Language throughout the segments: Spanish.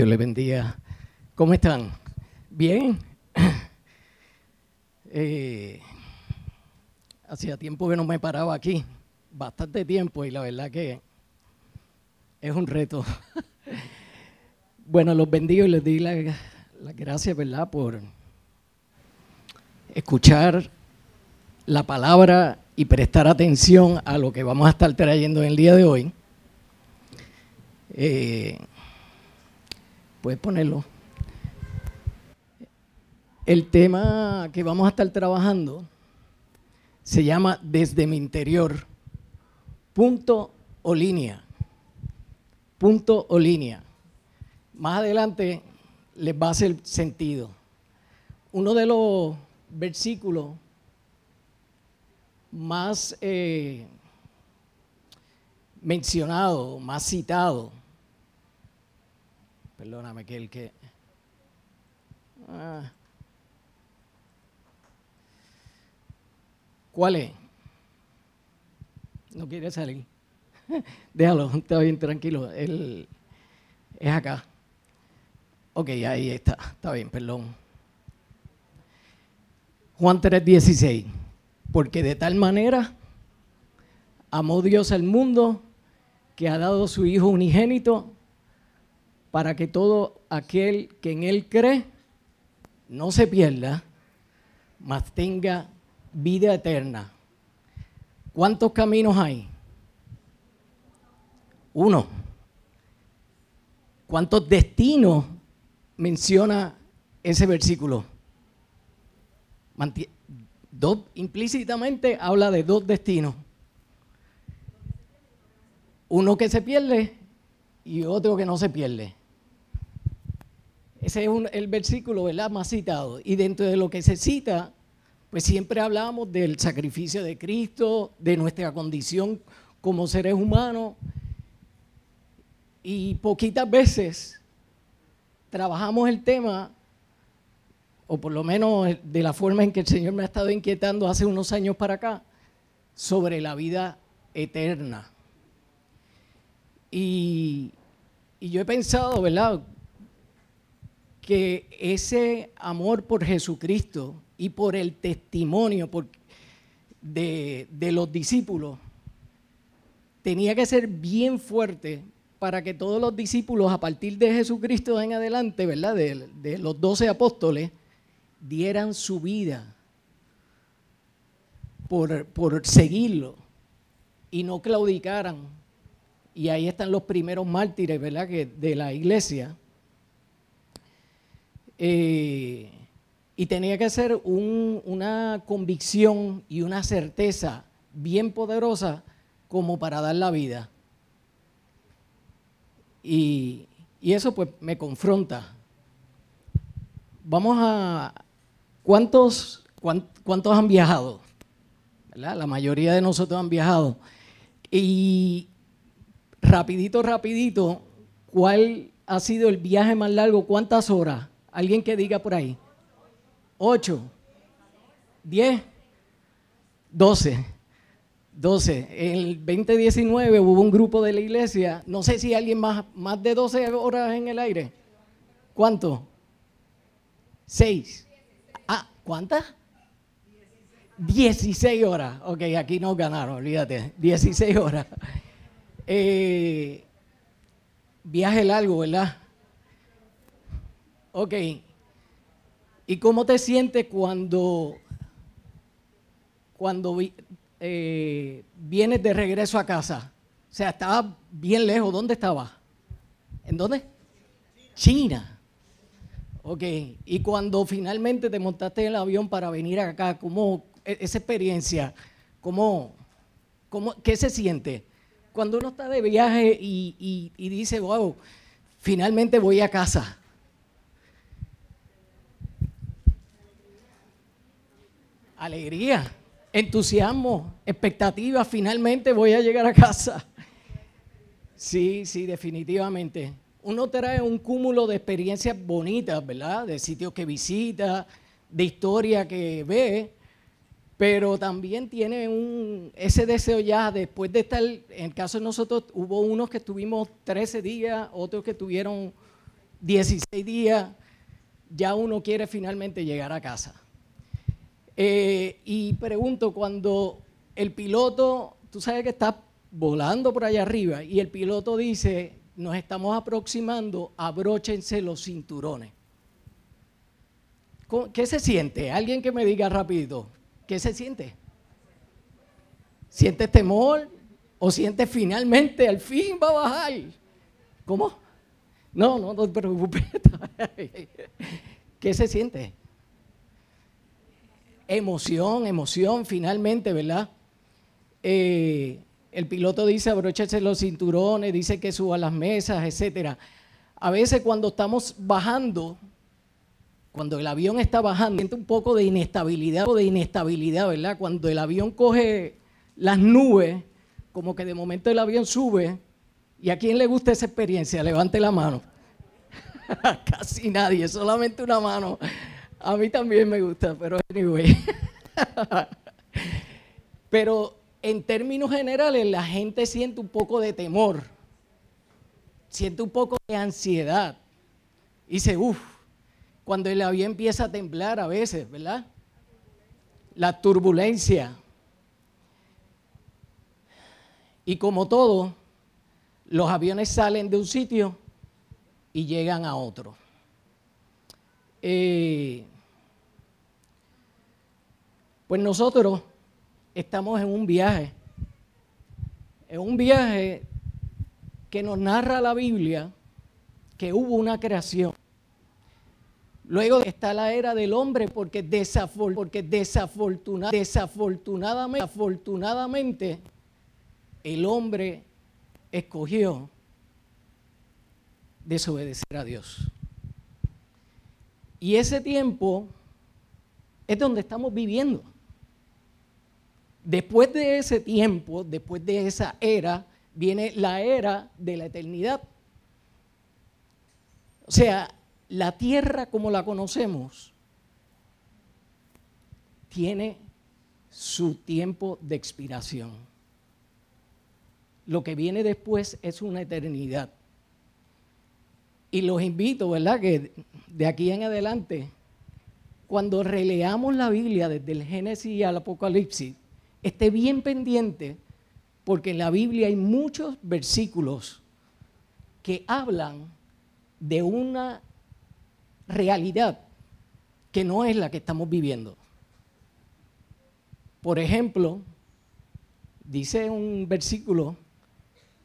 Dios les bendiga. ¿Cómo están? Bien. Eh, hacía tiempo que no me paraba aquí, bastante tiempo, y la verdad que es un reto. bueno, los bendigo y les doy las gracias, ¿verdad?, por escuchar la palabra y prestar atención a lo que vamos a estar trayendo en el día de hoy. Eh, Puedes ponerlo. El tema que vamos a estar trabajando se llama Desde mi interior, punto o línea. Punto o línea. Más adelante les va a hacer sentido. Uno de los versículos más eh, mencionado, más citado Perdóname que el que... Ah. ¿Cuál es? No quiere salir. Déjalo, está bien, tranquilo. Él es acá. Ok, ahí está. Está bien, perdón. Juan 3:16. Porque de tal manera amó Dios al mundo que ha dado su Hijo unigénito para que todo aquel que en Él cree no se pierda, mas tenga vida eterna. ¿Cuántos caminos hay? Uno. ¿Cuántos destinos menciona ese versículo? implícitamente habla de dos destinos. Uno que se pierde y otro que no se pierde. Ese es el versículo más citado. Y dentro de lo que se cita, pues siempre hablamos del sacrificio de Cristo, de nuestra condición como seres humanos. Y poquitas veces trabajamos el tema, o por lo menos de la forma en que el Señor me ha estado inquietando hace unos años para acá, sobre la vida eterna. Y, y yo he pensado, ¿verdad? Que ese amor por Jesucristo y por el testimonio de, los discípulos tenía que ser bien fuerte para que todos los discípulos a partir de Jesucristo en adelante, ¿verdad? De, los doce apóstoles, dieran su vida por, por seguirlo y no claudicaran. Y ahí están los primeros mártires, ¿verdad? De la iglesia eh, y tenía que ser una convicción y una certeza bien poderosa como para dar la vida. Y, eso pues me confronta. Vamos a... ¿Cuántos, cuántos han viajado? La mayoría de nosotros han viajado. Y rapidito, rapidito, ¿cuál ha sido el viaje más largo? ¿Cuántas horas? Alguien que diga por ahí. Ocho. Diez. Doce. Doce. En el 2019 hubo un grupo de la iglesia, no sé si alguien más, más de 12 horas en el aire. ¿Cuánto? Seis. Ah, ¿cuántas? 16 horas. Ok, aquí nos ganaron, olvídate. 16 horas. Eh, viaje largo, ¿verdad? Ok. ¿Y cómo te sientes cuando, cuando eh, vienes de regreso a casa? O sea, estaba bien lejos. ¿Dónde estaba? ¿En dónde? China. Ok. Y cuando finalmente te montaste en el avión para venir acá, ¿cómo e-, esa experiencia? ¿Cómo, cómo, ¿Qué se siente? Cuando uno está de viaje y, y dice, wow, finalmente voy a casa. Alegría, entusiasmo, expectativa, finalmente voy a llegar a casa. Sí, sí, definitivamente. Uno trae un cúmulo de experiencias bonitas, ¿verdad? De sitios que visita, de historia que ve, pero también tiene un, ese deseo ya después de estar, en el caso de nosotros hubo unos que estuvimos 13 días, otros que estuvieron 16 días, ya uno quiere finalmente llegar a casa. Eh, y pregunto, cuando el piloto, tú sabes que está volando por allá arriba y el piloto dice, nos estamos aproximando, abróchense los cinturones. ¿Qué se siente? Alguien que me diga rapidito, ¿qué se siente? ¿Sientes temor? ¿O sientes finalmente, al fin va a bajar? ¿Cómo? No, no, no te preocupes. ¿Qué se siente? Emoción, emoción, finalmente, ¿verdad? Eh, el piloto dice abróchese los cinturones, dice que suba las mesas, etcétera. A veces cuando estamos bajando, cuando el avión está bajando, siente un poco de inestabilidad o de inestabilidad, ¿verdad? Cuando el avión coge las nubes, como que de momento el avión sube. ¿Y a quién le gusta esa experiencia? Levante la mano. Casi nadie, solamente una mano. A mí también me gusta, pero anyway. pero en términos generales la gente siente un poco de temor, siente un poco de ansiedad. Y dice, uff, cuando el avión empieza a temblar a veces, ¿verdad? La turbulencia. Y como todo, los aviones salen de un sitio y llegan a otro. Eh, pues nosotros estamos en un viaje, en un viaje que nos narra la Biblia que hubo una creación. Luego está la era del hombre porque, porque desafortunadamente el hombre escogió desobedecer a Dios. Y ese tiempo es donde estamos viviendo. Después de ese tiempo, después de esa era, viene la era de la eternidad. O sea, la tierra como la conocemos tiene su tiempo de expiración. Lo que viene después es una eternidad. Y los invito, ¿verdad? Que de aquí en adelante, cuando releamos la Biblia desde el Génesis al Apocalipsis, esté bien pendiente porque en la Biblia hay muchos versículos que hablan de una realidad que no es la que estamos viviendo. Por ejemplo, dice un versículo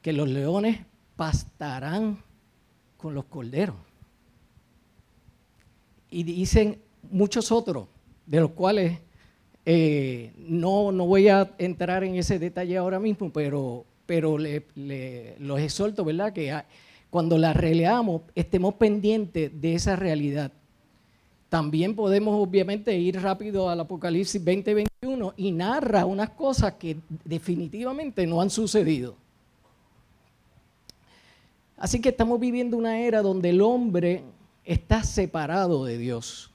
que los leones pastarán con los corderos. Y dicen muchos otros, de los cuales eh, no, no voy a entrar en ese detalle ahora mismo, pero, pero los exhorto, ¿verdad? Que cuando la releamos estemos pendientes de esa realidad. También podemos obviamente ir rápido al Apocalipsis 2021 y narra unas cosas que definitivamente no han sucedido. Así que estamos viviendo una era donde el hombre está separado de Dios.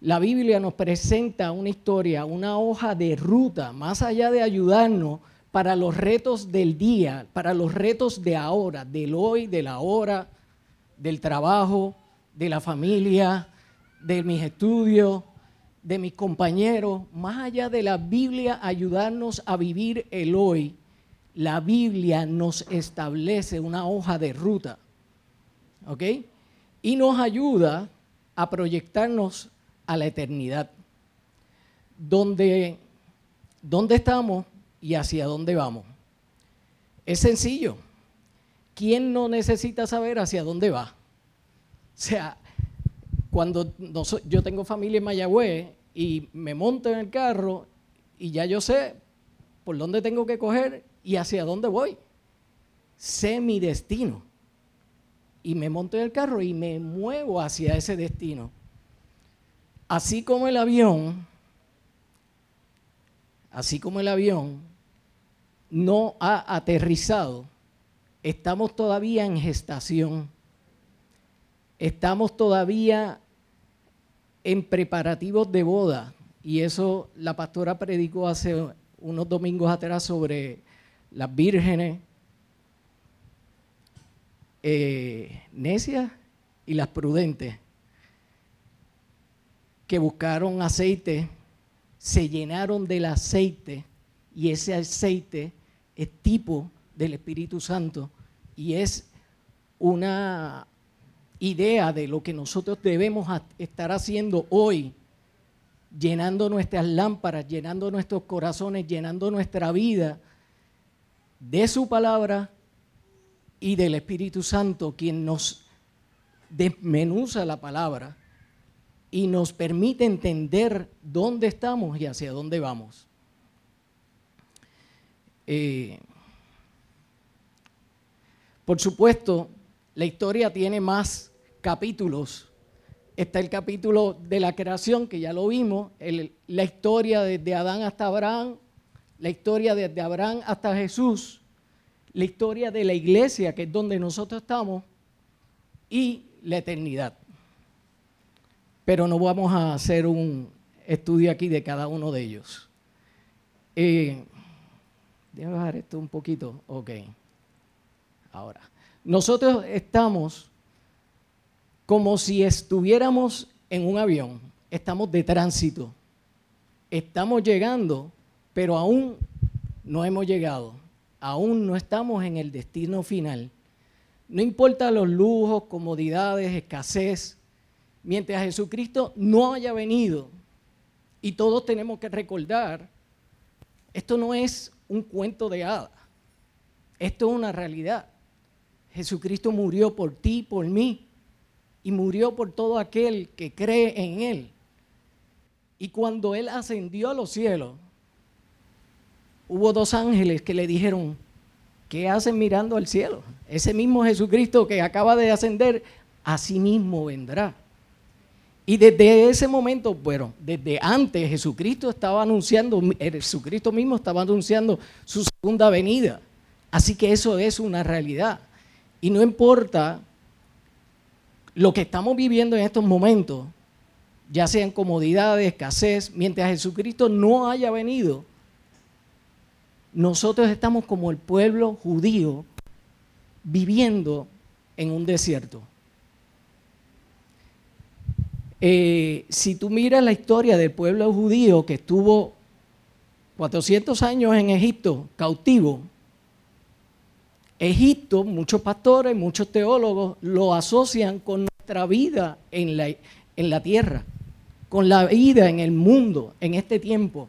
La Biblia nos presenta una historia, una hoja de ruta, más allá de ayudarnos para los retos del día, para los retos de ahora, del hoy, de la hora, del trabajo, de la familia, de mis estudios, de mis compañeros, más allá de la Biblia ayudarnos a vivir el hoy, la Biblia nos establece una hoja de ruta, ¿ok? Y nos ayuda a proyectarnos a la eternidad. Donde, ¿Dónde estamos y hacia dónde vamos? Es sencillo. ¿Quién no necesita saber hacia dónde va? O sea, cuando yo tengo familia en Mayagüez y me monto en el carro y ya yo sé por dónde tengo que coger y hacia dónde voy. Sé mi destino. Y me monto en el carro y me muevo hacia ese destino. Así como el avión, así como el avión no ha aterrizado, estamos todavía en gestación. Estamos todavía en preparativos de boda. Y eso la pastora predicó hace unos domingos atrás sobre las vírgenes eh, necias y las prudentes, que buscaron aceite, se llenaron del aceite y ese aceite es tipo del Espíritu Santo y es una idea de lo que nosotros debemos estar haciendo hoy, llenando nuestras lámparas, llenando nuestros corazones, llenando nuestra vida de su palabra y del Espíritu Santo, quien nos desmenuza la palabra y nos permite entender dónde estamos y hacia dónde vamos. Eh, por supuesto, la historia tiene más capítulos. Está el capítulo de la creación, que ya lo vimos, la historia desde Adán hasta Abraham, la historia desde Abraham hasta Jesús, la historia de la iglesia, que es donde nosotros estamos, y la eternidad. Pero no vamos a hacer un estudio aquí de cada uno de ellos. Eh, Déjame bajar esto un poquito. Ok. Ahora, nosotros estamos como si estuviéramos en un avión. Estamos de tránsito. Estamos llegando, pero aún no hemos llegado. Aún no estamos en el destino final. No importa los lujos, comodidades, escasez, mientras Jesucristo no haya venido, y todos tenemos que recordar, esto no es un cuento de hadas. Esto es una realidad. Jesucristo murió por ti, por mí, y murió por todo aquel que cree en Él. Y cuando Él ascendió a los cielos, hubo dos ángeles que le dijeron, ¿qué hacen mirando al cielo? Ese mismo Jesucristo que acaba de ascender, a sí mismo vendrá. Y desde ese momento, bueno, desde antes Jesucristo estaba anunciando, Jesucristo mismo estaba anunciando su segunda venida. Así que eso es una realidad. Y no importa lo que estamos viviendo en estos momentos, ya sean comodidades, escasez, mientras Jesucristo no haya venido, nosotros estamos como el pueblo judío viviendo en un desierto. Eh, si tú miras la historia del pueblo judío que estuvo 400 años en Egipto cautivo, Egipto, muchos pastores, muchos teólogos lo asocian con nuestra vida en la, en la tierra, con la vida en el mundo, en este tiempo.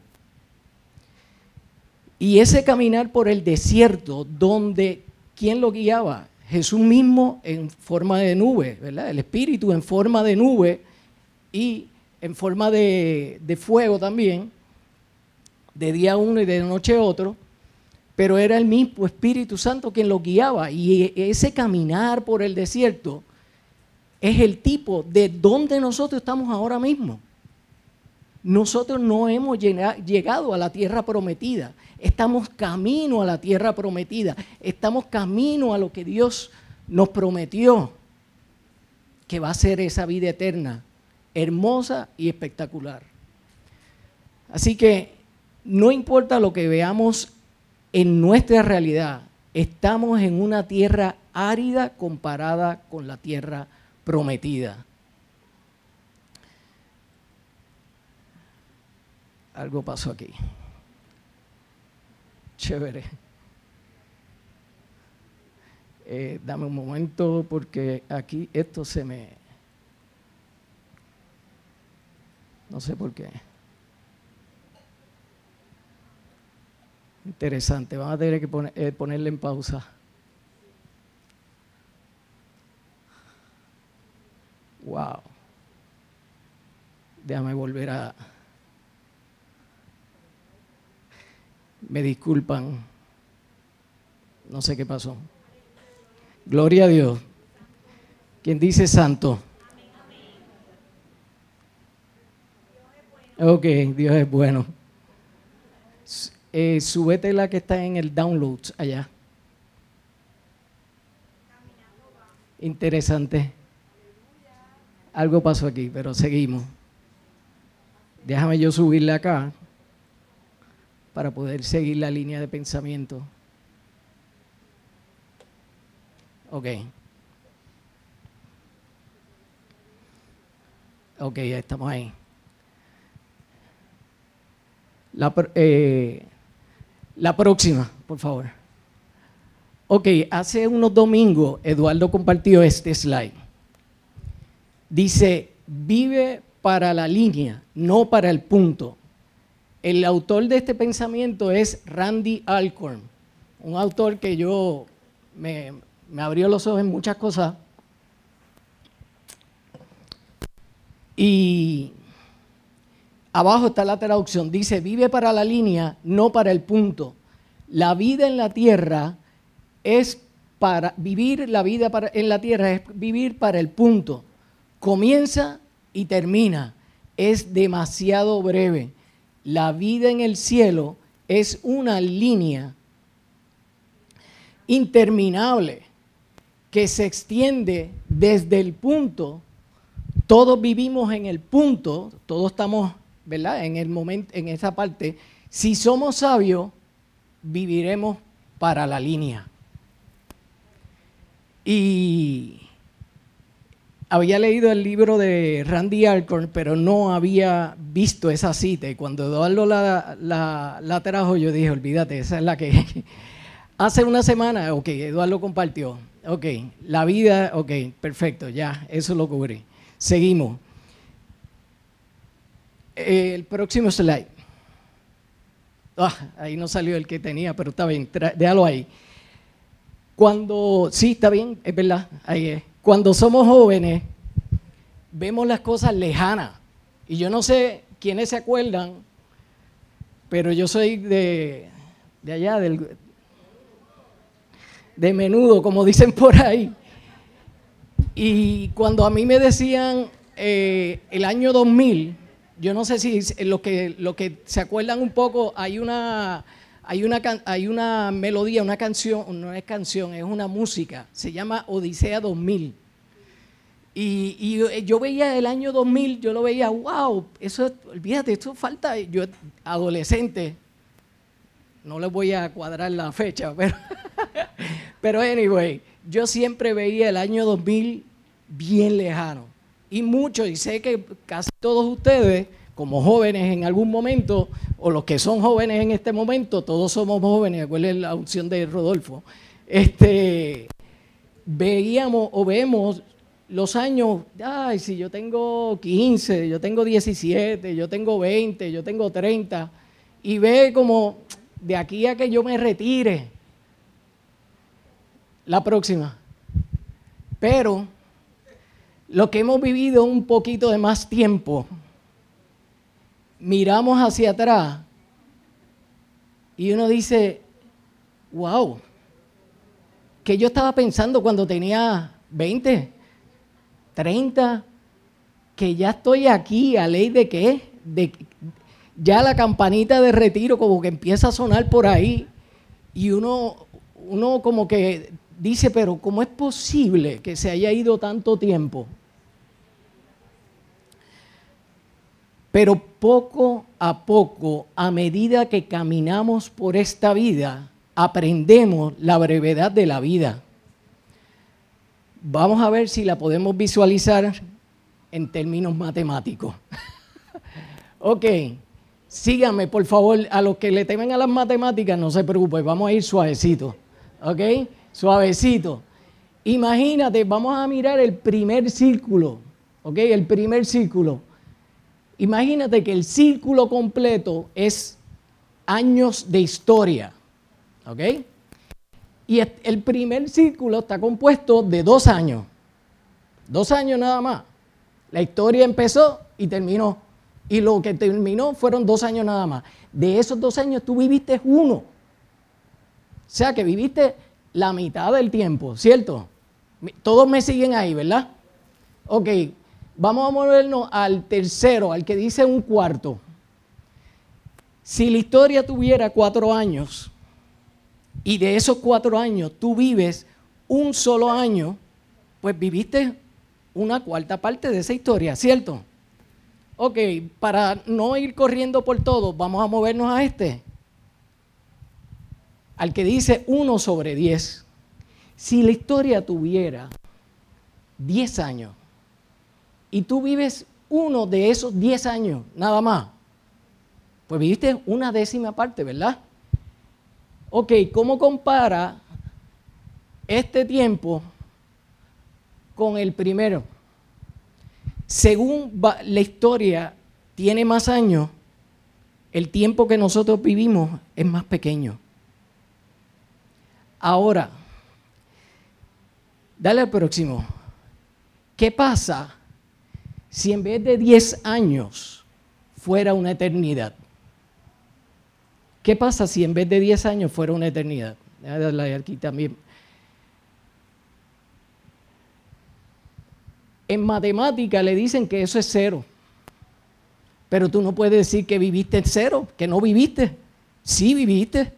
Y ese caminar por el desierto, donde, ¿quién lo guiaba? Jesús mismo en forma de nube, ¿verdad? El Espíritu en forma de nube y en forma de, fuego también, de día uno y de noche otro, pero era el mismo Espíritu Santo quien lo guiaba. Y ese caminar por el desierto es el tipo de donde nosotros estamos ahora mismo. Nosotros no hemos llegado a la tierra prometida, estamos camino a la tierra prometida, estamos camino a lo que Dios nos prometió, que va a ser esa vida eterna hermosa y espectacular. Así que no importa lo que veamos en nuestra realidad, estamos en una tierra árida comparada con la tierra prometida. Algo pasó aquí. Chévere. Eh, dame un momento porque aquí esto se me... No sé por qué. Interesante, vamos a tener que eh, ponerle en pausa. Wow. Déjame volver a... Me disculpan. No sé qué pasó. Gloria a Dios. ¿Quién dice santo? Ok, Dios es bueno. Eh, súbete la que está en el download allá. Interesante. Algo pasó aquí, pero seguimos. Déjame yo subirle acá para poder seguir la línea de pensamiento. Ok. Ok, ya estamos ahí. La, eh, la próxima, por favor. Ok, hace unos domingos Eduardo compartió este slide. Dice, vive para la línea, no para el punto. El autor de este pensamiento es Randy Alcorn, un autor que yo me, abrió los ojos en muchas cosas. Y abajo está la traducción, dice, vive para la línea, no para el punto. La vida en la tierra es para vivir la vida en la tierra, es vivir para el punto. Comienza y termina. Es demasiado breve. La vida en el cielo es una línea interminable que se extiende desde el punto. Todos vivimos en el punto, todos estamos, ¿verdad? En el momento, en esa parte. Si somos sabios, viviremos para la línea. Y había leído el libro de Randy Alcorn, pero no había visto esa cita. Y cuando Eduardo la, la, trajo, yo dije, olvídate, esa es la que... Hace una semana, ok, Eduardo compartió. Ok, la vida, ok, perfecto, ya, eso lo cubrí. Seguimos. El próximo slide. Ah, ahí no salió el que tenía, pero está bien, déjalo ahí. Cuando, sí, está bien, es verdad, ahí es. Cuando somos jóvenes, vemos las cosas lejanas. Y yo no sé quiénes se acuerdan, pero yo soy de, de allá, de menudo, como dicen por ahí. Y cuando a mí me decían eh, el año 2000, yo no sé si lo que, lo que se acuerdan un poco, hay una hay una, hay una melodía, una canción, no es canción, es una música, se llama Odisea 2000. Y, yo veía el año 2000, yo lo veía, wow, eso, olvídate, esto falta, yo adolescente, no les voy a cuadrar la fecha, pero, pero anyway, yo siempre veía el año 2000 bien lejano. Y mucho, y sé que casi todos ustedes como jóvenes en algún momento, o los que son jóvenes en este momento, todos somos jóvenes, acuérdense la opción de Rodolfo, este, veíamos o vemos los años, ay, si yo tengo 15, yo tengo 17, yo tengo 20, yo tengo 30, y ve como de aquí a que yo me retire, la próxima. Pero lo que hemos vivido un poquito de más tiempo, miramos hacia atrás y uno dice, wow, que yo estaba pensando cuando tenía 20, 30, que ya estoy aquí, a ley de qué, de, ya la campanita de retiro como que empieza a sonar por ahí y uno, uno como que dice, pero ¿cómo es posible que se haya ido tanto tiempo? Pero poco a poco, a medida que caminamos por esta vida, aprendemos la brevedad de la vida. Vamos a ver si la podemos visualizar en términos matemáticos. ok, síganme por favor. A los que le temen a las matemáticas, no se preocupen, vamos a ir suavecito. Ok, suavecito. Imagínate, vamos a mirar el primer círculo. Ok, el primer círculo. Imagínate que el círculo completo es años de historia. ¿Ok? Y el primer círculo está compuesto de dos años. Dos años nada más. La historia empezó y terminó. Y lo que terminó fueron dos años nada más. De esos dos años tú viviste uno. O sea que viviste la mitad del tiempo, ¿cierto? Todos me siguen ahí, ¿verdad? Ok, Vamos a movernos al tercero, al que dice un cuarto. Si la historia tuviera cuatro años y de esos cuatro años tú vives un solo año, pues viviste una cuarta parte de esa historia, ¿cierto? Ok, para no ir corriendo por todo, vamos a movernos a este. Al que dice uno sobre diez. Si la historia tuviera diez años, y tú vives uno de esos 10 años, nada más, pues viviste una décima parte, ¿verdad? Ok, ¿cómo compara este tiempo con el primero? Según la historia tiene más años, el tiempo que nosotros vivimos es más pequeño. Ahora, dale al próximo. ¿Qué pasa si en vez de 10 años fuera una eternidad? ¿Qué pasa si en vez de 10 años fuera una eternidad? Aquí también. En matemática le dicen que eso es cero. Pero tú no puedes decir que viviste en cero, que no viviste. Sí viviste.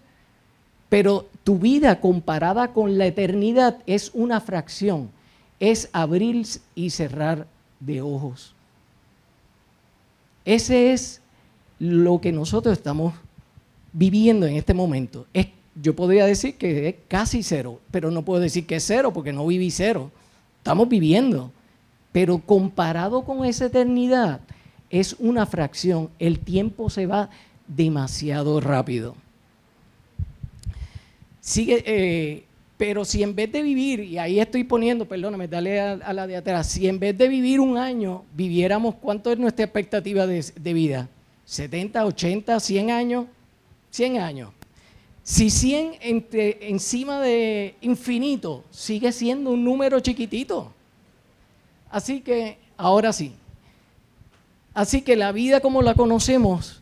Pero tu vida comparada con la eternidad es una fracción. Es abrir y cerrar de ojos. Ese es lo que nosotros estamos viviendo en este momento. Es, yo podría decir que es casi cero, pero no puedo decir que es cero porque no viví cero. Estamos viviendo. Pero comparado con esa eternidad, es una fracción. El tiempo se va demasiado rápido. Sigue, eh, pero si en vez de vivir, y ahí estoy poniendo, perdóname, dale a, la de atrás, si en vez de vivir un año, viviéramos, ¿cuánto es nuestra expectativa de, de vida? ¿70, 80, 100 años? 100 años. Si 100 entre, encima de infinito sigue siendo un número chiquitito. Así que, ahora sí. Así que la vida como la conocemos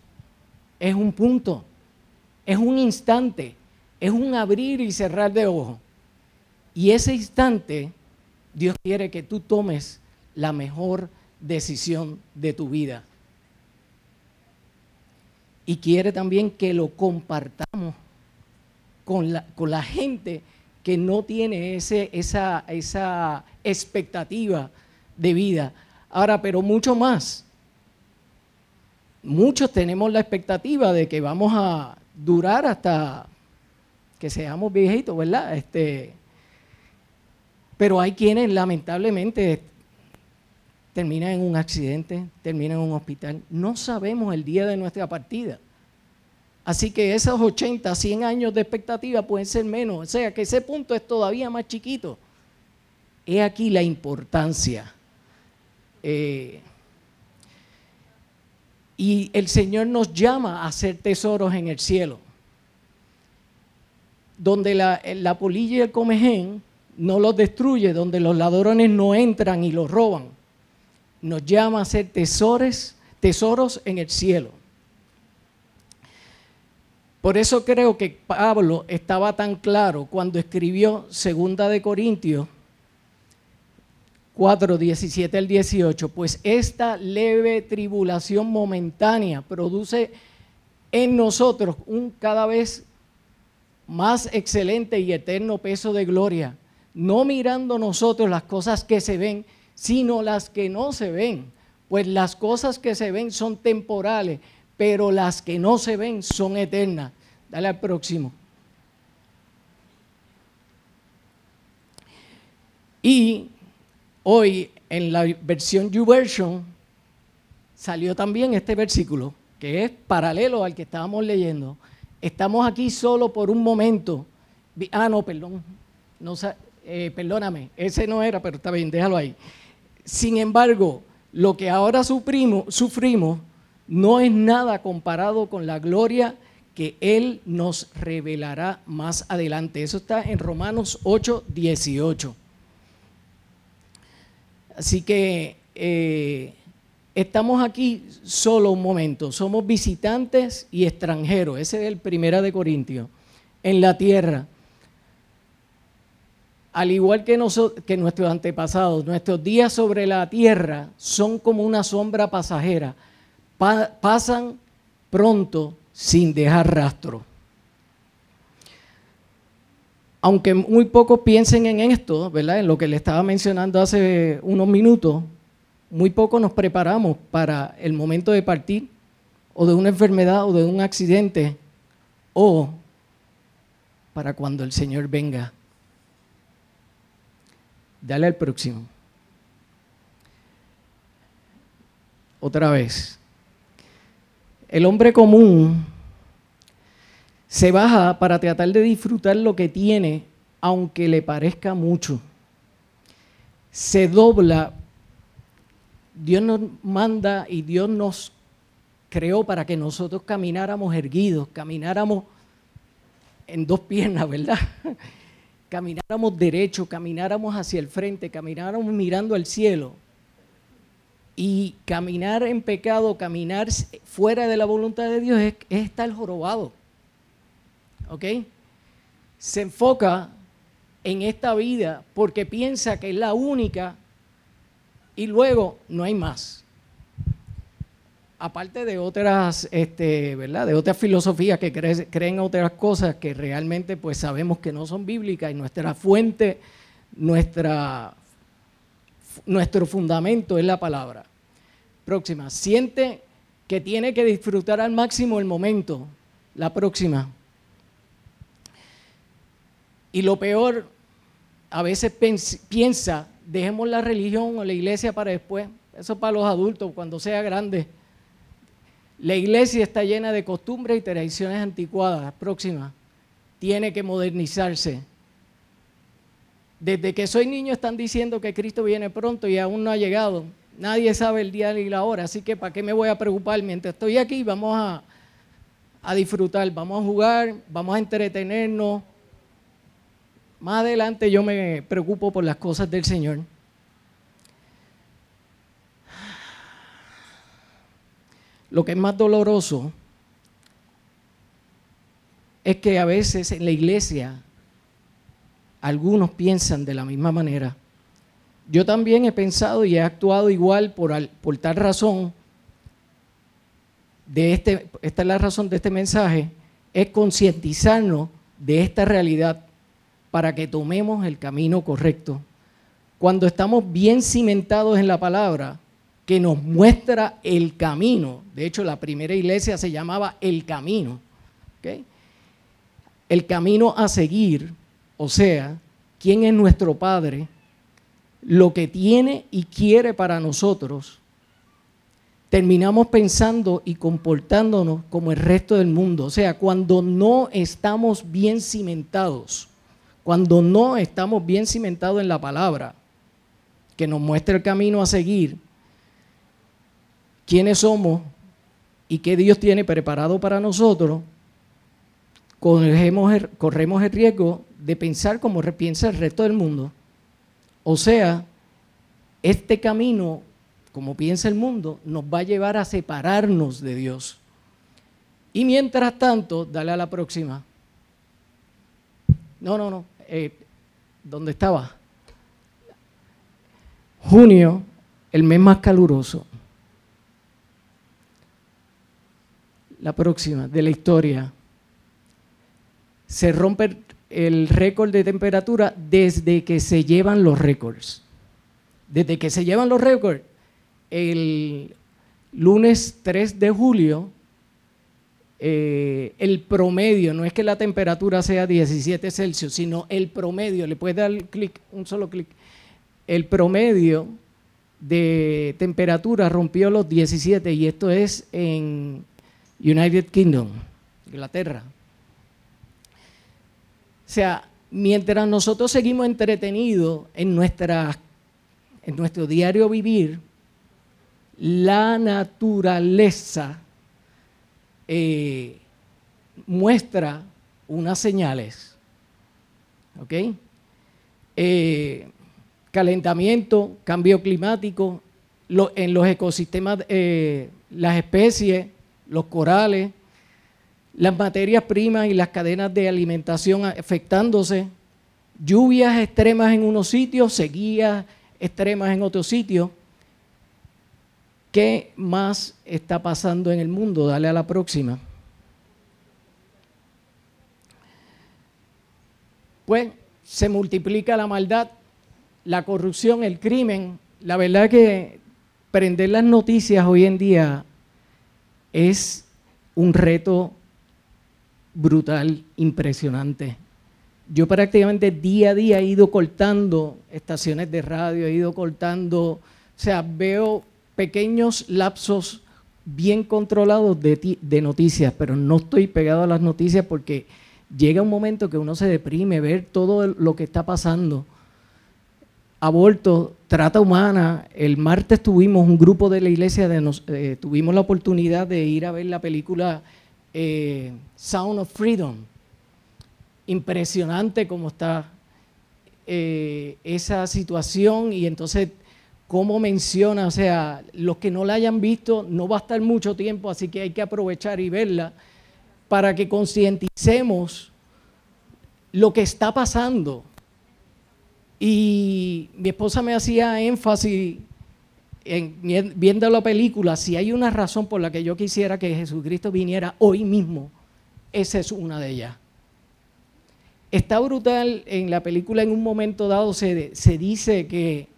es un punto, es un instante, es un abrir y cerrar de ojos. Y ese instante, Dios quiere que tú tomes la mejor decisión de tu vida y quiere también que lo compartamos con la, con la gente que no tiene ese, esa, esa expectativa de vida. Ahora, pero mucho más. Muchos tenemos la expectativa de que vamos a durar hasta que seamos viejitos, ¿verdad? Este, pero hay quienes lamentablemente termina en un accidente, termina en un hospital. No sabemos el día de nuestra partida. Así que esos 80, 100 años de expectativa pueden ser menos. O sea que ese punto es todavía más chiquito. He aquí la importancia. Eh, y el Señor nos llama a hacer tesoros en el cielo. Donde la, la polilla y el comején no los destruye, donde los ladrones no entran y los roban nos llama a ser tesores, tesoros en el cielo. Por eso creo que Pablo estaba tan claro cuando escribió Segunda de Corintios 4, 17 al 18, pues esta leve tribulación momentánea produce en nosotros un cada vez más excelente y eterno peso de gloria, no mirando nosotros las cosas que se ven, sino las que no se ven. Pues las cosas que se ven son temporales, pero las que no se ven son eternas. Dale al próximo. Y hoy en la versión YouVersion salió también este versículo, que es paralelo al que estábamos leyendo. Estamos aquí solo por un momento. Ah, no, perdón. No, eh, perdóname, ese no era, pero está bien, déjalo ahí. Sin embargo, lo que ahora sufrimos, no es nada comparado con la gloria que Él nos revelará más adelante. Eso está en Romanos 8, 18. Así que eh, estamos aquí solo un momento. Somos visitantes y extranjeros. Ese es el primera de Corintios. En la tierra al igual que, nuestros antepasados, nuestros días sobre la tierra son como una sombra pasajera, pasan pronto sin dejar rastro. Aunque muy pocos piensen en esto, ¿verdad? En lo que le estaba mencionando hace unos minutos, muy poco nos preparamos para el momento de partir, o de una enfermedad, o de un accidente, o para cuando el Señor venga Dale al próximo. otra vez. El hombre común se baja para tratar de disfrutar lo que tiene, aunque le parezca mucho. Se dobla. Dios nos manda y Dios nos creó para que nosotros camináramos erguidos, camináramos en dos piernas, ¿verdad? Camináramos derecho, camináramos hacia el frente, camináramos mirando al cielo. Y caminar en pecado, caminar fuera de la voluntad de Dios es, estar jorobado. ¿Ok? Se enfoca en esta vida porque piensa que es la única y luego no hay más aparte de otras, este, ¿verdad? De otras filosofías que creen otras cosas que realmente pues sabemos que no son bíblicas y nuestra fuente, nuestra, nuestro fundamento es la palabra. Próxima. Siente que tiene que disfrutar al máximo el momento. La próxima. Y lo peor, a veces piensa, dejemos la religión o la iglesia para después. Eso para los adultos, cuando sea grande la iglesia está llena de costumbres y tradiciones anticuadas, próximas. Tiene que modernizarse. Desde que soy niño están diciendo que Cristo viene pronto y aún no ha llegado. Nadie sabe el día ni la hora, así que ¿para qué me voy a preocupar? Mientras estoy aquí vamos a, a disfrutar, vamos a jugar, vamos a entretenernos. Más adelante yo me preocupo por las cosas del Señor. Lo que es más doloroso es que a veces en la iglesia algunos piensan de la misma manera. Yo también he pensado y he actuado igual por, tal razón. De este, esta es la razón de este mensaje, es concientizarnos de esta realidad para que tomemos el camino correcto. Cuando estamos bien cimentados en la palabra, que nos muestra el camino. De hecho, la primera iglesia se llamaba el camino. El camino a seguir, o sea, quién es nuestro Padre, lo que tiene y quiere para nosotros, terminamos pensando y comportándonos como el resto del mundo. O sea, cuando no estamos bien cimentados, cuando no estamos bien cimentados en la palabra, que nos muestra el camino a seguir, quiénes somos y qué Dios tiene preparado para nosotros, corremos el, riesgo de pensar como piensa el resto del mundo. O sea, este camino, como piensa el mundo, nos va a llevar a separarnos de Dios. Y mientras tanto, dale a la próxima. No, no, no. Eh, ¿Dónde estaba? Junio, el mes más caluroso. La próxima, de la historia. Se rompe el récord de temperatura desde que se llevan los récords. Desde que se llevan los récords, el lunes 3 de julio, eh, el promedio, no es que la temperatura sea 17 Celsius, sino el promedio, le puedes dar clic, un solo clic, el promedio de temperatura rompió los 17 y esto es en United Kingdom, Inglaterra. O sea, mientras nosotros seguimos entretenidos en, nuestra, en nuestro diario vivir, la naturaleza eh, muestra unas señales. ¿Ok? Eh, calentamiento, cambio climático, en los ecosistemas, eh, las especies los corales, las materias primas y las cadenas de alimentación afectándose, lluvias extremas en unos sitios, sequías extremas en otros sitios. ¿Qué más está pasando en el mundo? Dale a la próxima. Pues se multiplica la maldad, la corrupción, el crimen. La verdad que prender las noticias hoy en día es un reto brutal, impresionante. Yo prácticamente día a día he ido cortando estaciones de radio, he ido cortando, o sea, veo pequeños lapsos bien controlados de, de noticias, pero no estoy pegado a las noticias porque llega un momento que uno se deprime ver todo lo que está pasando. Aborto, trata humana. El martes tuvimos un grupo de la iglesia, de nos, eh, tuvimos la oportunidad de ir a ver la película eh, Sound of Freedom. Impresionante cómo está eh, esa situación y entonces cómo menciona, o sea, los que no la hayan visto, no va a estar mucho tiempo, así que hay que aprovechar y verla para que concienticemos lo que está pasando. Y mi esposa me hacía énfasis en, viendo la película, si hay una razón por la que yo quisiera que Jesucristo viniera hoy mismo, esa es una de ellas. Está brutal en la película, en un momento dado se, dice que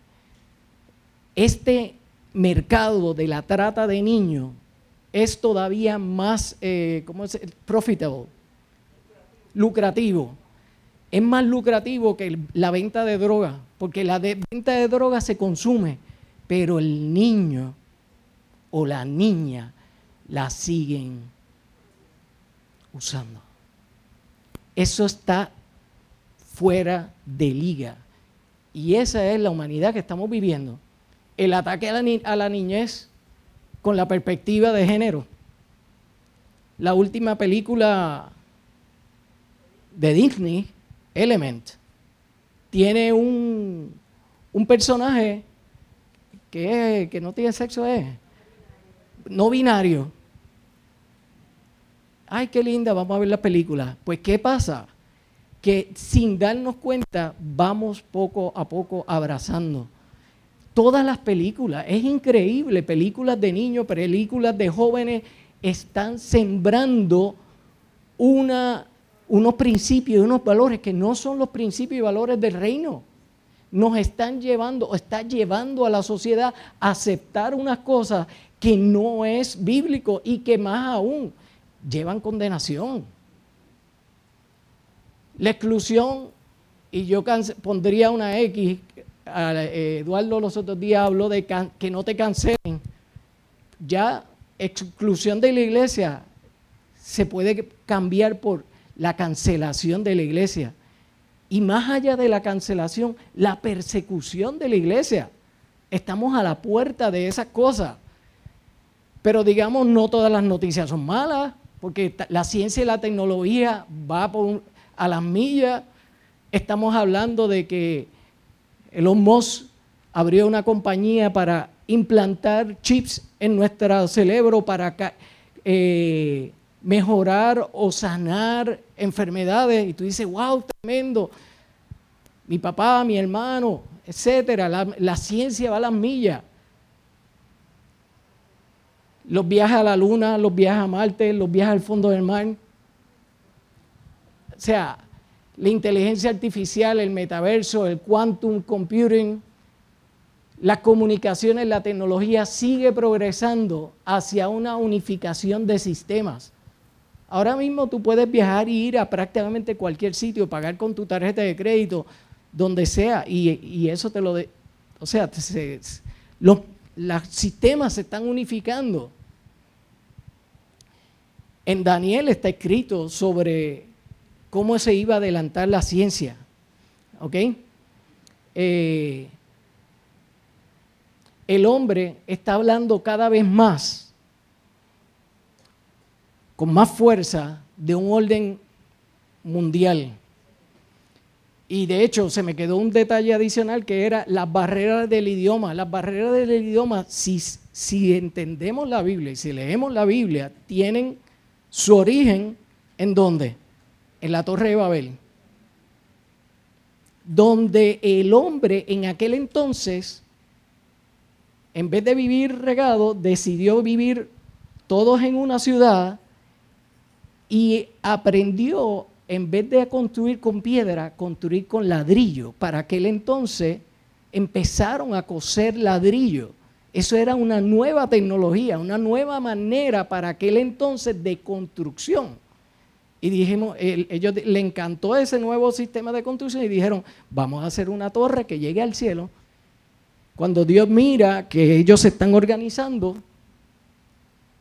este mercado de la trata de niños es todavía más, eh, ¿cómo es? Profitable, lucrativo. Es más lucrativo que la venta de droga, porque la venta de droga se consume, pero el niño o la niña la siguen usando. Eso está fuera de liga. Y esa es la humanidad que estamos viviendo. El ataque a la niñez con la perspectiva de género. La última película de Disney, Element, tiene un, un personaje que, que no tiene sexo, es no binario. Ay, qué linda, vamos a ver la película. Pues, ¿qué pasa? Que sin darnos cuenta, vamos poco a poco abrazando todas las películas. Es increíble, películas de niños, películas de jóvenes están sembrando una, unos principios y unos valores que no son los principios y valores del reino. Nos están llevando, o está llevando a la sociedad a aceptar unas cosas que no es bíblico y que más aún llevan condenación. La exclusión, y yo pondría una X, eh, Eduardo los otros días habló de que no te cancelen. Ya exclusión de la iglesia se puede cambiar por la cancelación de la iglesia. Y más allá de la cancelación, la persecución de la iglesia. Estamos a la puerta de esas cosas. Pero digamos, no todas las noticias son malas, porque la ciencia y la tecnología va a las millas. Estamos hablando de que Elon Musk abrió una compañía para implantar chips en nuestro cerebro para eh, mejorar o sanar enfermedades. Y tú dices, wow, tremendo. Mi papá, mi hermano, etcétera. La, la ciencia va a las millas. Los viajes a la luna, los viajes a Marte, los viajes al fondo del mar. O sea, la inteligencia artificial, el metaverso, el quantum computing, las comunicaciones, la tecnología sigue progresando hacia una unificación de sistemas. Ahora mismo tú puedes viajar y ir a prácticamente cualquier sitio, pagar con tu tarjeta de crédito, donde sea, y, eso te lo... De, o sea, los, los sistemas se están unificando. En Daniel está escrito sobre cómo se iba a adelantar la ciencia. ¿Ok? Eh, el hombre está hablando cada vez más, con más fuerza, de un orden mundial. Y de hecho se me quedó un detalle adicional que era las barreras del idioma. Las barreras del idioma, si, si entendemos la Biblia y si leemos la Biblia, tienen su origen en dónde? en la Torre de Babel, donde el hombre en aquel entonces, en vez de vivir regado, decidió vivir todos en una ciudad y aprendió, en vez de construir con piedra, construir con ladrillo. Para aquel entonces empezaron a coser ladrillo. Eso era una nueva tecnología, una nueva manera para aquel entonces de construcción. Y dijimos, ellos le encantó ese nuevo sistema de construcción y dijeron, vamos a hacer una torre que llegue al cielo Cuando Dios mira que ellos se están organizando,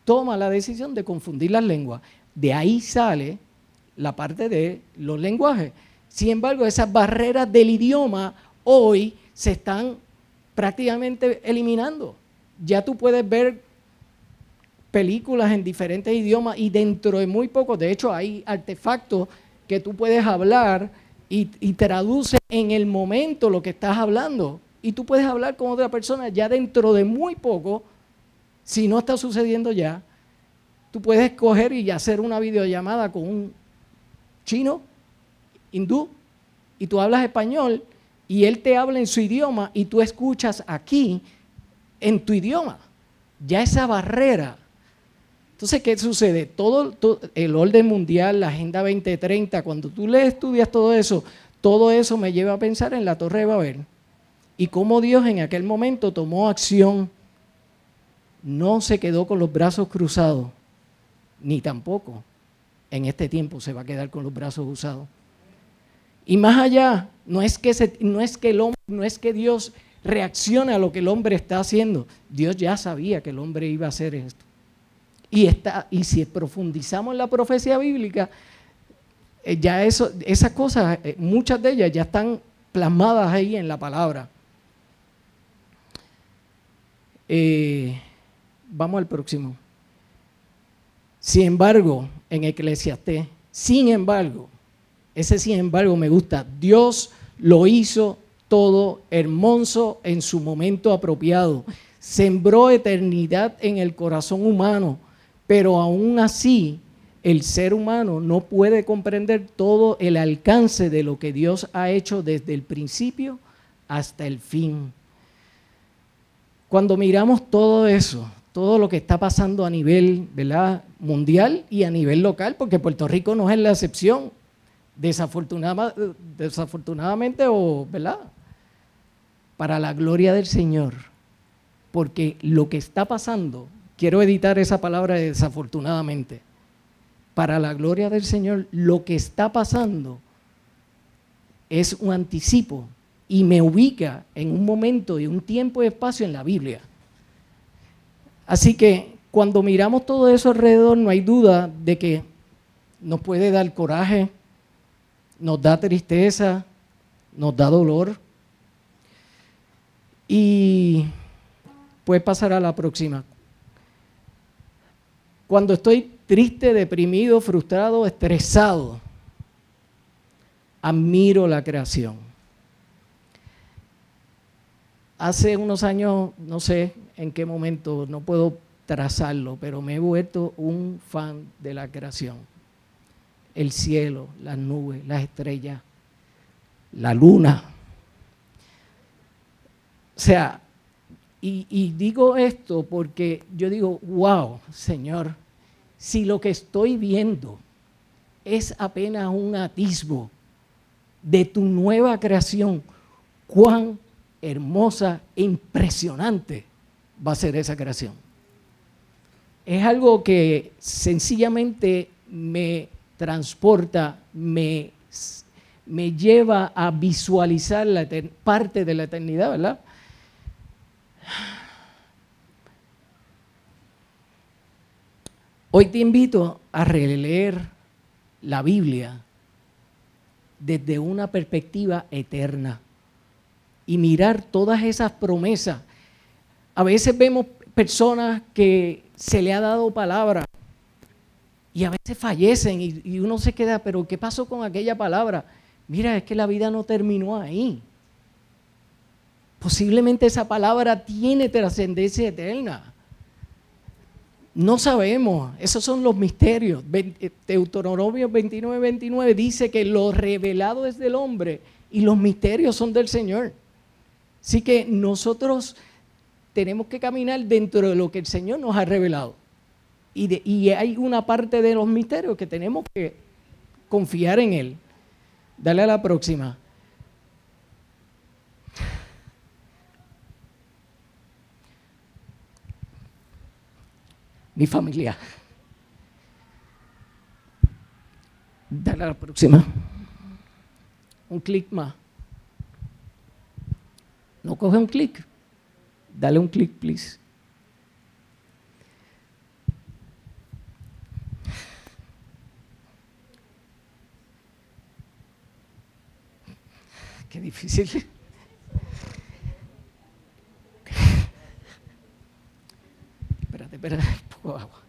toma la decisión de confundir las lenguas. De ahí sale la parte de los lenguajes. Sin embargo, esas barreras del idioma hoy se están prácticamente eliminando. Ya tú puedes ver películas en diferentes idiomas y dentro de muy poco, de hecho hay artefactos que tú puedes hablar y, traduce en el momento lo que estás hablando. Y tú puedes hablar con otra persona ya dentro de muy poco, si no está sucediendo ya, tú puedes coger y hacer una videollamada con un chino, hindú, y tú hablas español y él te habla en su idioma y tú escuchas aquí en tu idioma. Ya esa barrera entonces, ¿qué sucede? Todo, el orden mundial, la Agenda 2030, cuando tú le estudias todo eso, todo eso me lleva a pensar en la Torre de Babel y cómo Dios en aquel momento tomó acción. No se quedó con los brazos cruzados, ni tampoco en este tiempo se va a quedar con los brazos cruzados. Y más allá, no es que, no es que, el no es que Dios reaccione a lo que el hombre está haciendo. Dios ya sabía que el hombre iba a hacer esto. Y, está, y si profundizamos en la profecía bíblica, eh, ya eso, esas cosas, eh, muchas de ellas ya están plasmadas ahí en la palabra. Eh, vamos al próximo. Sin embargo, en Eclesiastés, sin embargo, ese sin embargo me gusta, Dios lo hizo todo hermoso en su momento apropiado. Sembró eternidad en el corazón humano pero aún así, el ser humano no puede comprender todo el alcance de lo que Dios ha hecho desde el principio hasta el fin. Cuando miramos todo eso, todo lo que está pasando a nivel mundial y a nivel local, porque Puerto Rico no es la excepción, desafortunadamente, o, ¿verdad? Para la gloria del Señor, porque lo que está pasando Quiero editar esa palabra desafortunadamente. Para la gloria del Señor, lo que está pasando es un anticipo y me ubica en un momento y un tiempo y espacio en la Biblia. Así que cuando miramos todo eso alrededor, no hay duda de que nos puede dar coraje, nos da tristeza, nos da dolor. Y puede pasar a la próxima. Cuando estoy triste, deprimido, frustrado, estresado, admiro la creación. Hace unos años, no sé en qué momento, no puedo trazarlo, pero me he vuelto un fan de la creación. El cielo, las nubes, las estrellas, la luna. O sea, y, digo esto porque yo digo, wow, Señor, si lo que estoy viendo es apenas un atisbo de tu nueva creación, cuán hermosa e impresionante va a ser esa creación. Es algo que sencillamente me transporta, me, me lleva a visualizar la parte de la eternidad, ¿verdad? Hoy te invito a releer la Biblia desde una perspectiva eterna y mirar todas esas promesas. A veces vemos personas que se le ha dado palabra y a veces fallecen y, uno se queda, pero ¿qué pasó con aquella palabra? Mira, es que la vida no terminó ahí. Posiblemente esa palabra tiene trascendencia eterna. No sabemos, esos son los misterios. Eh, Deuteronomio 29, 29 dice que lo revelado es del hombre y los misterios son del Señor. Así que nosotros tenemos que caminar dentro de lo que el Señor nos ha revelado. Y, hay una parte de los misterios que tenemos que confiar en Él. Dale a la próxima. mi familia. Dale a la próxima. Un clic más. No coge un clic. Dale un clic, please. Qué difícil. espérate, espérate, un poco de agua.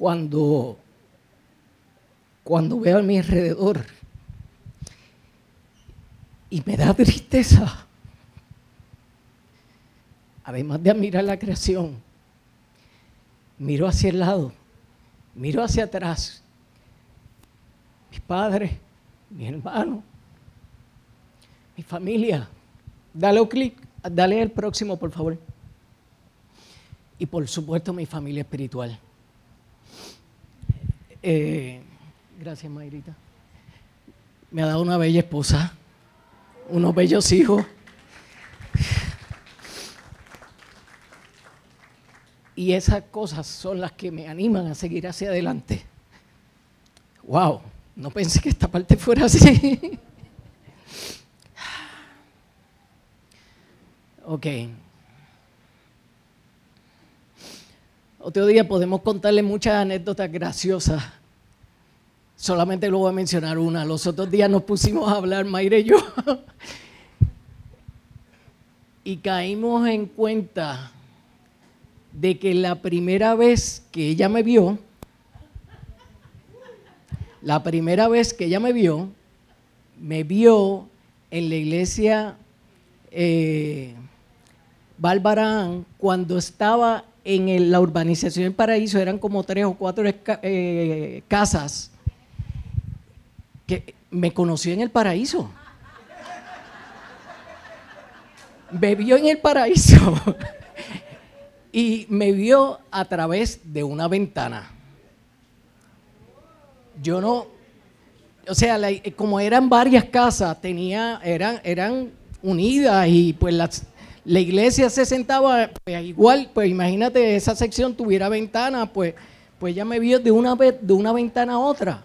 Cuando, cuando veo a mi alrededor y me da tristeza, además de admirar la creación, miro hacia el lado, miro hacia atrás, mis padres, mis hermanos, mi familia. Dale un clic, dale el próximo, por favor. Y por supuesto mi familia espiritual. Eh, gracias, Mayrita. Me ha dado una bella esposa, unos bellos hijos. Y esas cosas son las que me animan a seguir hacia adelante. Wow, no pensé que esta parte fuera así. Ok. Otro día podemos contarle muchas anécdotas graciosas. Solamente lo voy a mencionar una. Los otros días nos pusimos a hablar, Mayre y yo, y caímos en cuenta de que la primera vez que ella me vio, la primera vez que ella me vio, me vio en la iglesia eh, Balbarán, cuando estaba en la urbanización del paraíso, eran como tres o cuatro eh, casas, que me conoció en el paraíso. Me vio en el paraíso y me vio a través de una ventana. Yo no, o sea, como eran varias casas, tenía, eran, eran unidas y pues las la iglesia se sentaba, pues igual, pues imagínate, esa sección tuviera ventana, pues, pues ya me vio de una, de una ventana a otra.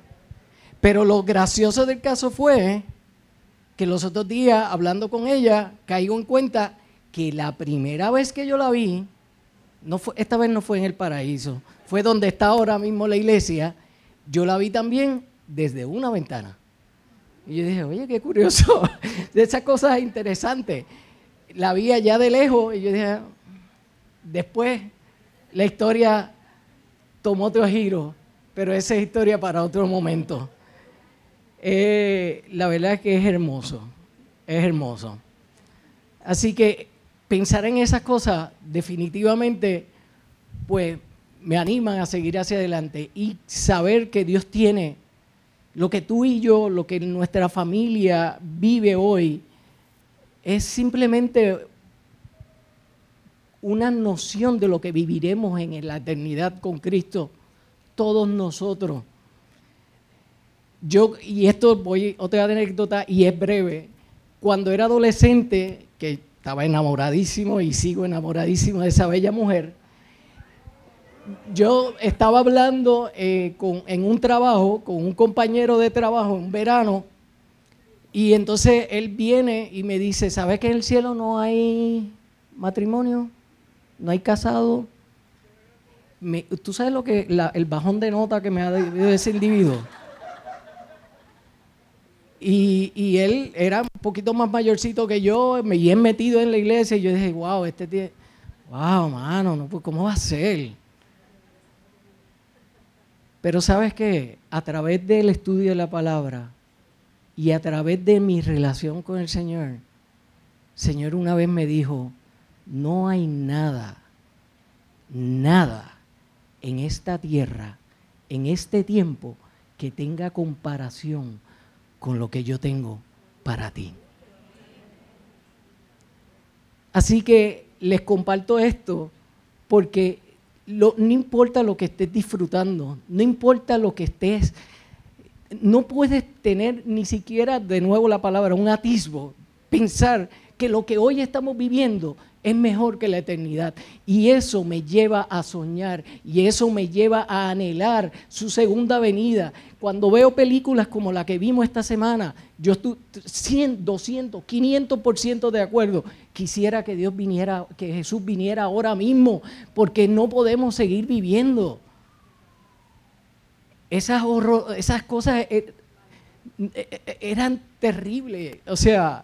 Pero lo gracioso del caso fue que los otros días, hablando con ella, caigo en cuenta que la primera vez que yo la vi, no fue, esta vez no fue en el paraíso, fue donde está ahora mismo la iglesia, yo la vi también desde una ventana. Y yo dije, oye, qué curioso, de esas cosas interesantes la vi allá de lejos y yo dije, después la historia tomó otro giro, pero esa es historia para otro momento. Eh, la verdad es que es hermoso, es hermoso. Así que pensar en esas cosas definitivamente, pues me animan a seguir hacia adelante y saber que Dios tiene lo que tú y yo, lo que nuestra familia vive hoy, es simplemente una noción de lo que viviremos en la eternidad con Cristo, todos nosotros. Yo, y esto voy, otra anécdota, y es breve. Cuando era adolescente, que estaba enamoradísimo y sigo enamoradísimo de esa bella mujer, yo estaba hablando eh, en un trabajo con un compañero de trabajo en verano y entonces él viene y me dice, ¿sabes que en el cielo no hay matrimonio? ¿No hay casado? ¿Tú sabes lo que el bajón de nota que me ha dado ese individuo? Y, él era un poquito más mayorcito que yo, me bien metido en la iglesia, y yo dije, wow, este tío, wow, mano, no, pues, ¿cómo va a ser? Pero sabes qué, a través del estudio de la palabra, y a través de mi relación con el Señor, Señor una vez me dijo, no hay nada, nada en esta tierra, en este tiempo, que tenga comparación con lo que yo tengo para ti. Así que les comparto esto porque no importa lo que estés disfrutando, no importa lo que estés no puedes tener ni siquiera, de nuevo la palabra, un atisbo, pensar que lo que hoy estamos viviendo es mejor que la eternidad. Y eso me lleva a soñar y eso me lleva a anhelar su segunda venida. Cuando veo películas como la que vimos esta semana, yo estoy 100, 200, 500% de acuerdo. Quisiera que Dios viniera, que Jesús viniera ahora mismo, porque no podemos seguir viviendo. Esas, esas cosas eh, eh, eh, eran terribles. O sea,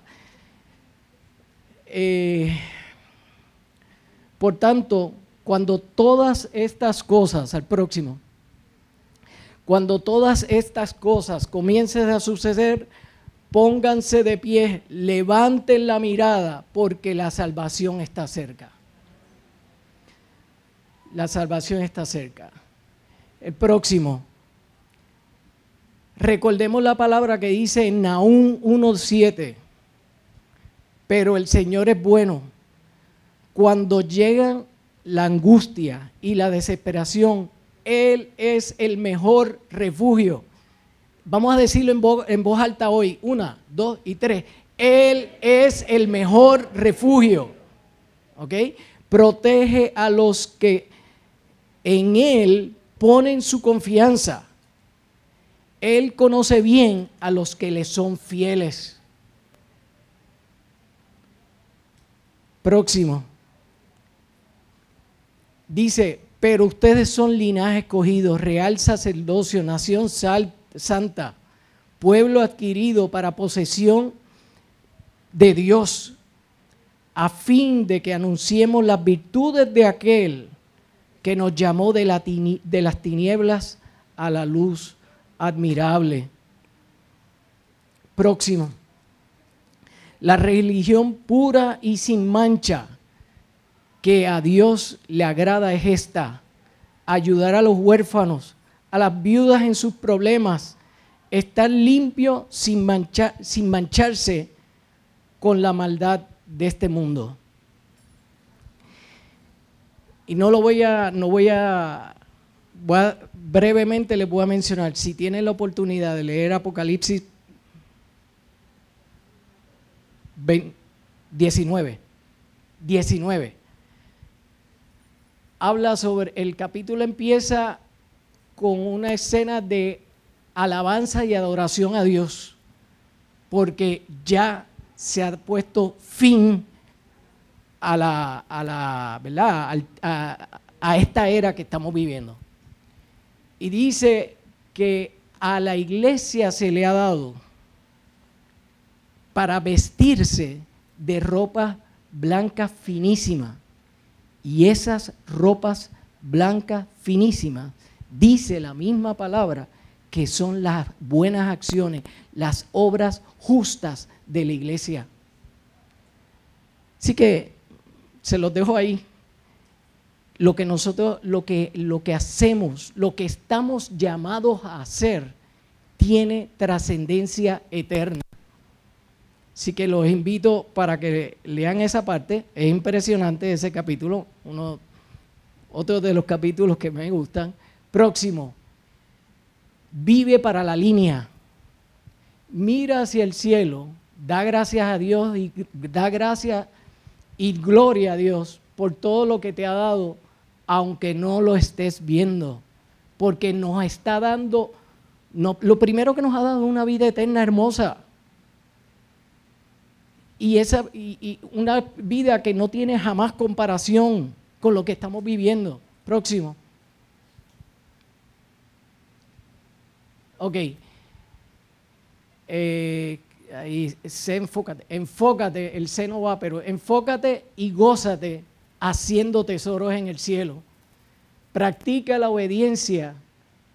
por tanto, cuando todas estas cosas, al próximo, cuando todas estas cosas comiencen a suceder, pónganse de pie, levanten la mirada, porque la salvación está cerca. La salvación está cerca. El próximo. Recordemos la palabra que dice en Nahum 1.7. Pero el Señor es bueno cuando llegan la angustia y la desesperación, Él es el mejor refugio. Vamos a decirlo en voz, alta hoy. Una, dos y tres. Él es el mejor refugio. ¿Ok? Protege a los que en Él ponen su confianza. Él conoce bien a los que le son fieles. Próximo. Dice, pero ustedes son linaje escogido, real sacerdocio, nación santa, pueblo adquirido para posesión de Dios, a fin de que anunciemos las virtudes de aquel que nos llamó de, de las tinieblas a la luz admirable. Próximo. La religión pura y sin mancha que a Dios le agrada es esta, ayudar a los huérfanos, a las viudas en sus problemas, estar limpio sin, sin mancharse con la maldad de este mundo. Y no lo voy a, no voy a, brevemente les voy a mencionar, si tienen la oportunidad de leer Apocalipsis 19, 19 habla sobre, el capítulo empieza con una escena de alabanza y adoración a Dios, porque ya se ha puesto fin a la, a la ¿verdad? A, a esta era que estamos viviendo. Y dice que a la iglesia se le ha dado para vestirse de ropa blanca finísima y esas ropas blancas finísimas, dice la misma palabra, que son las buenas acciones, las obras justas de la iglesia. Así que se los dejo ahí. Lo que nosotros, lo que, lo que hacemos, lo que estamos llamados a hacer, tiene trascendencia eterna. Así que los invito para que lean esa parte. Es impresionante ese capítulo, uno, otro de los capítulos que me gustan. Próximo, vive para la línea. Mira hacia el cielo, da gracias a Dios y da gracias y gloria a Dios por todo lo que te ha dado, aunque no lo estés viendo, porque nos está dando, lo primero que nos ha dado una vida eterna hermosa y, esa, y, una vida que no tiene jamás comparación con lo que estamos viviendo. Próximo. Ok. Eh, se enfócate, enfócate, el seno va, pero enfócate y gózate haciendo tesoros en el cielo. Practica la obediencia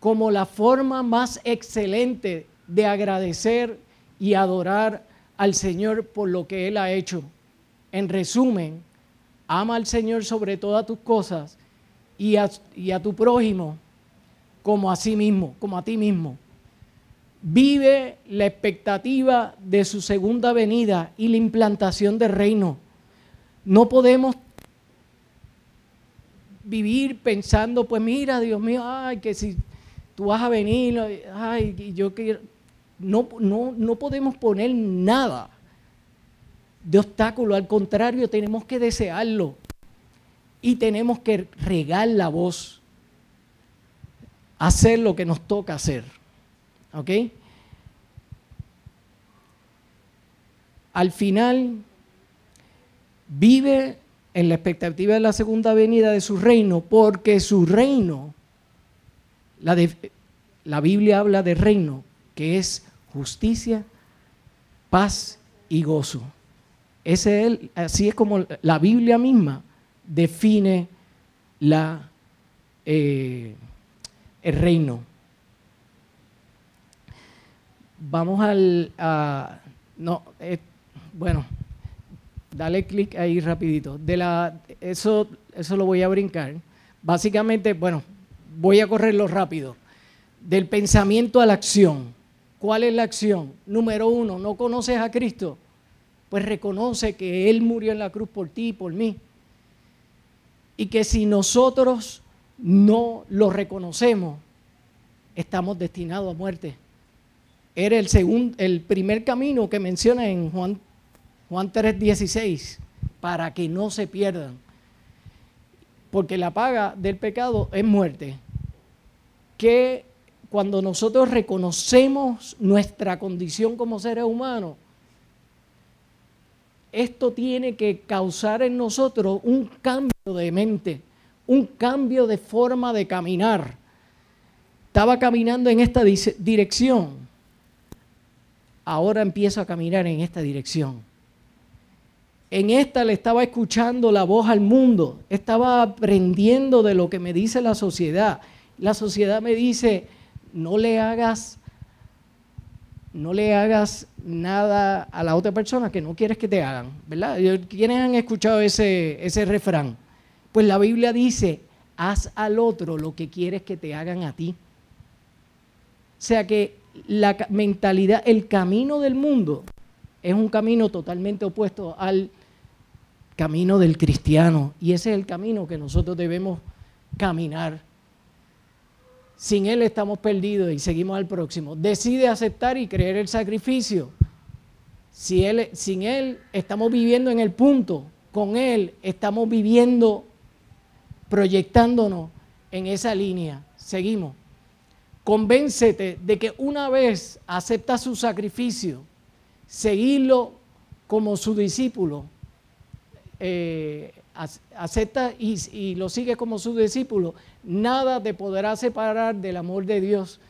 como la forma más excelente de agradecer y adorar al Señor por lo que Él ha hecho. En resumen, ama al Señor sobre todas tus cosas y a, tu prójimo como a sí mismo, como a ti mismo. Vive la expectativa de su segunda venida y la implantación del reino. No podemos vivir pensando, pues mira, Dios mío, ay, que si tú vas a venir, ay, yo quiero no, no, no podemos poner nada de obstáculo, al contrario, tenemos que desearlo y tenemos que regar la voz, hacer lo que nos toca hacer. ¿Ok? Al final, vive en la expectativa de la segunda venida de su reino, porque su reino, la, la Biblia habla de reino, que es justicia, paz y gozo. Ese es así es como la Biblia misma define la, eh, el reino. Vamos al... no, eh, bueno, dale clic ahí rapidito. De la, eso, eso lo voy a brincar. Básicamente, bueno, voy a correrlo rápido. Del pensamiento a la acción. ¿Cuál es la acción? Número uno, ¿no conoces a Cristo? Pues reconoce que Él murió en la cruz por ti y por mí. Y que si nosotros no lo reconocemos, estamos destinados a muerte. Era el, segundo, el primer camino que menciona en Juan, Juan 3:16, para que no se pierdan. Porque la paga del pecado es muerte. Que cuando nosotros reconocemos nuestra condición como seres humanos, esto tiene que causar en nosotros un cambio de mente, un cambio de forma de caminar. Estaba caminando en esta dirección, ahora empiezo a caminar en esta dirección. En esta le estaba escuchando la voz al mundo, estaba aprendiendo de lo que me dice la sociedad. La sociedad me dice, no le hagas no le hagas nada a la otra persona que no quieres que te hagan, ¿verdad? ¿Quiénes han escuchado ese, ese refrán? Pues la Biblia dice, haz al otro lo que quieres que te hagan a ti. O sea que la mentalidad, el camino del mundo es un camino totalmente opuesto al camino del cristiano. Y ese es el camino que nosotros debemos caminar. Sin Él estamos perdidos y seguimos al próximo. Decide aceptar y creer el sacrificio. Si él, sin Él estamos viviendo en el punto. Con Él estamos viviendo, proyectándonos en esa línea. Seguimos. Convéncete de que una vez acepta su sacrificio, seguirlo como su discípulo, eh, acepta y, lo sigue como su discípulo, nada te podrá separar del amor de Dios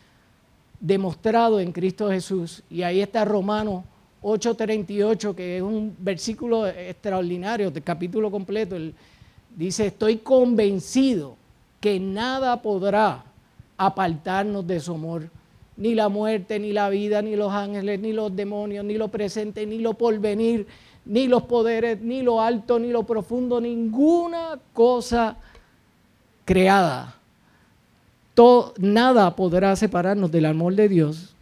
demostrado en Cristo Jesús. Y ahí está Romano 8:38, que es un versículo extraordinario, del capítulo completo. dice, estoy convencido que nada podrá apartarnos de su amor. Ni la muerte, ni la vida, ni los ángeles, ni los demonios, ni lo presente, ni lo porvenir, ni los poderes, ni lo alto, ni lo profundo, ninguna cosa creada. Nada podrá separarnos del amor de Dios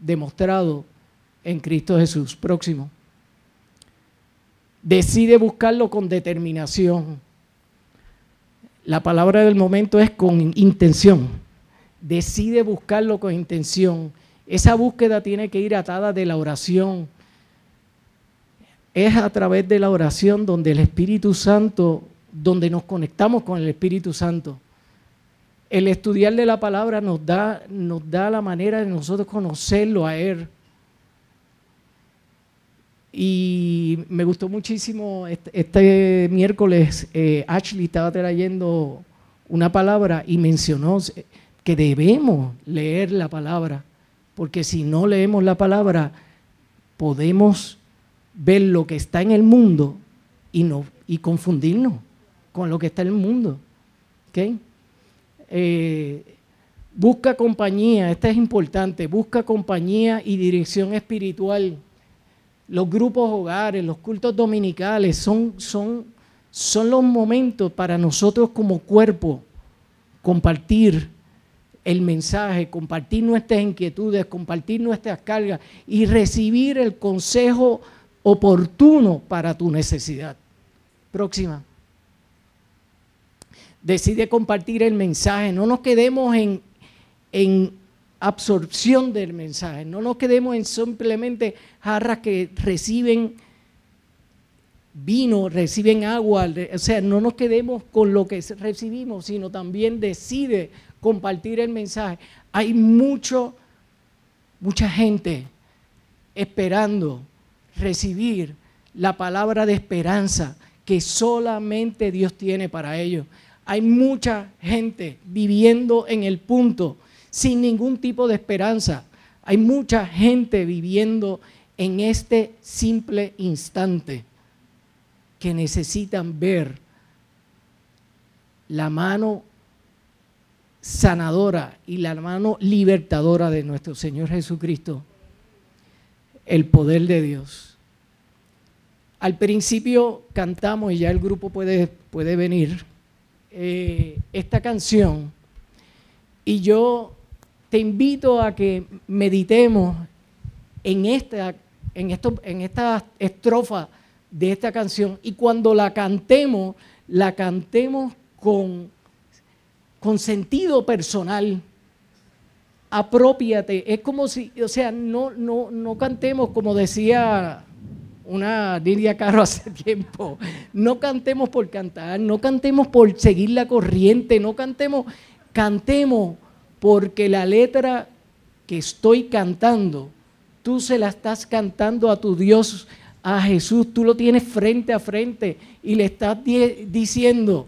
demostrado en Cristo Jesús. Próximo. Decide buscarlo con determinación. La palabra del momento es con intención. Decide buscarlo con intención. Esa búsqueda tiene que ir atada de la oración, es a través de la oración donde el Espíritu Santo, donde nos conectamos con el Espíritu Santo. El estudiar de la palabra nos da, nos da la manera de nosotros conocerlo a Él. Y me gustó muchísimo, este, este miércoles eh, Ashley estaba trayendo una palabra y mencionó que debemos leer la palabra, porque si no leemos la palabra, podemos ver lo que está en el mundo y, no, y confundirnos con lo que está en el mundo. Eh, busca compañía, esta es importante, busca compañía y dirección espiritual. Los grupos hogares, los cultos dominicales son, son, son los momentos para nosotros como cuerpo compartir el mensaje, compartir nuestras inquietudes, compartir nuestras cargas y recibir el consejo oportuno para tu necesidad. Próxima. Decide compartir el mensaje. No nos quedemos en, en absorción del mensaje. No nos quedemos en simplemente jarras que reciben vino, reciben agua, o sea, no nos quedemos con lo que recibimos, sino también decide compartir el mensaje. Hay mucho, mucha gente esperando recibir la palabra de esperanza que solamente Dios tiene para ellos. Hay mucha gente viviendo en el punto sin ningún tipo de esperanza. Hay mucha gente viviendo en este simple instante que necesitan ver la mano sanadora y la mano libertadora de nuestro Señor Jesucristo, el poder de Dios. Al principio cantamos, y ya el grupo puede, puede venir, eh, esta canción, y yo te invito a que meditemos en esta, en esto, en estrofa de esta canción y cuando la cantemos, la cantemos con, con sentido personal. Apropiate. Es como si, o sea, no, no, no cantemos como decía una Lidia Carro hace tiempo. No cantemos por cantar, no cantemos por seguir la corriente, no cantemos, cantemos porque la letra que estoy cantando, tú se la estás cantando a tu Dios a Jesús, tú lo tienes frente a frente y le estás diciendo,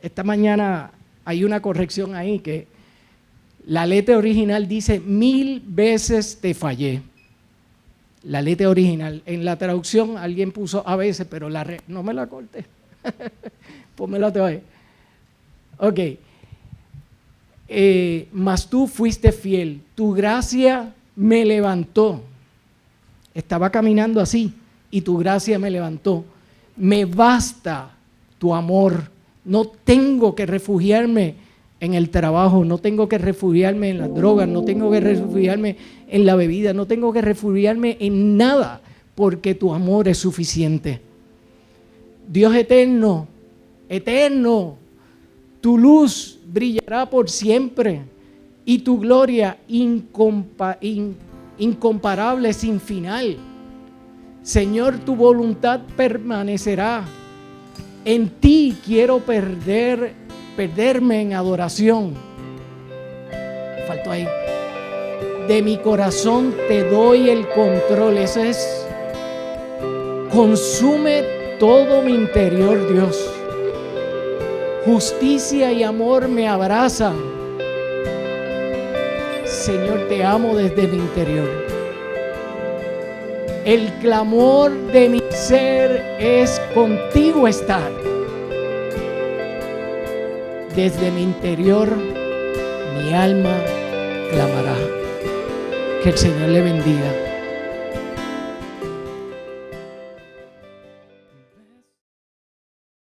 esta mañana hay una corrección ahí que la letra original dice, mil veces te fallé. La letra original. En la traducción alguien puso a veces, pero la no me la corté. Pónmela otra vez. Ok. Eh, mas tú fuiste fiel. Tu gracia me levantó. Estaba caminando así y tu gracia me levantó. Me basta tu amor. No tengo que refugiarme en el trabajo, no tengo que refugiarme en las drogas, no tengo que refugiarme en la bebida, no tengo que refugiarme en nada, porque tu amor es suficiente. Dios eterno, eterno, tu luz brillará por siempre y tu gloria incomparable sin final. Señor, tu voluntad permanecerá. En ti quiero perder, perderme en adoración. Faltó ahí. De mi corazón te doy el control. Eso es. Consume todo mi interior, Dios. Justicia y amor me abrazan Señor, te amo desde mi interior. El clamor de mi ser es contigo estar. Desde mi interior, mi alma clamará. Que el Señor le bendiga.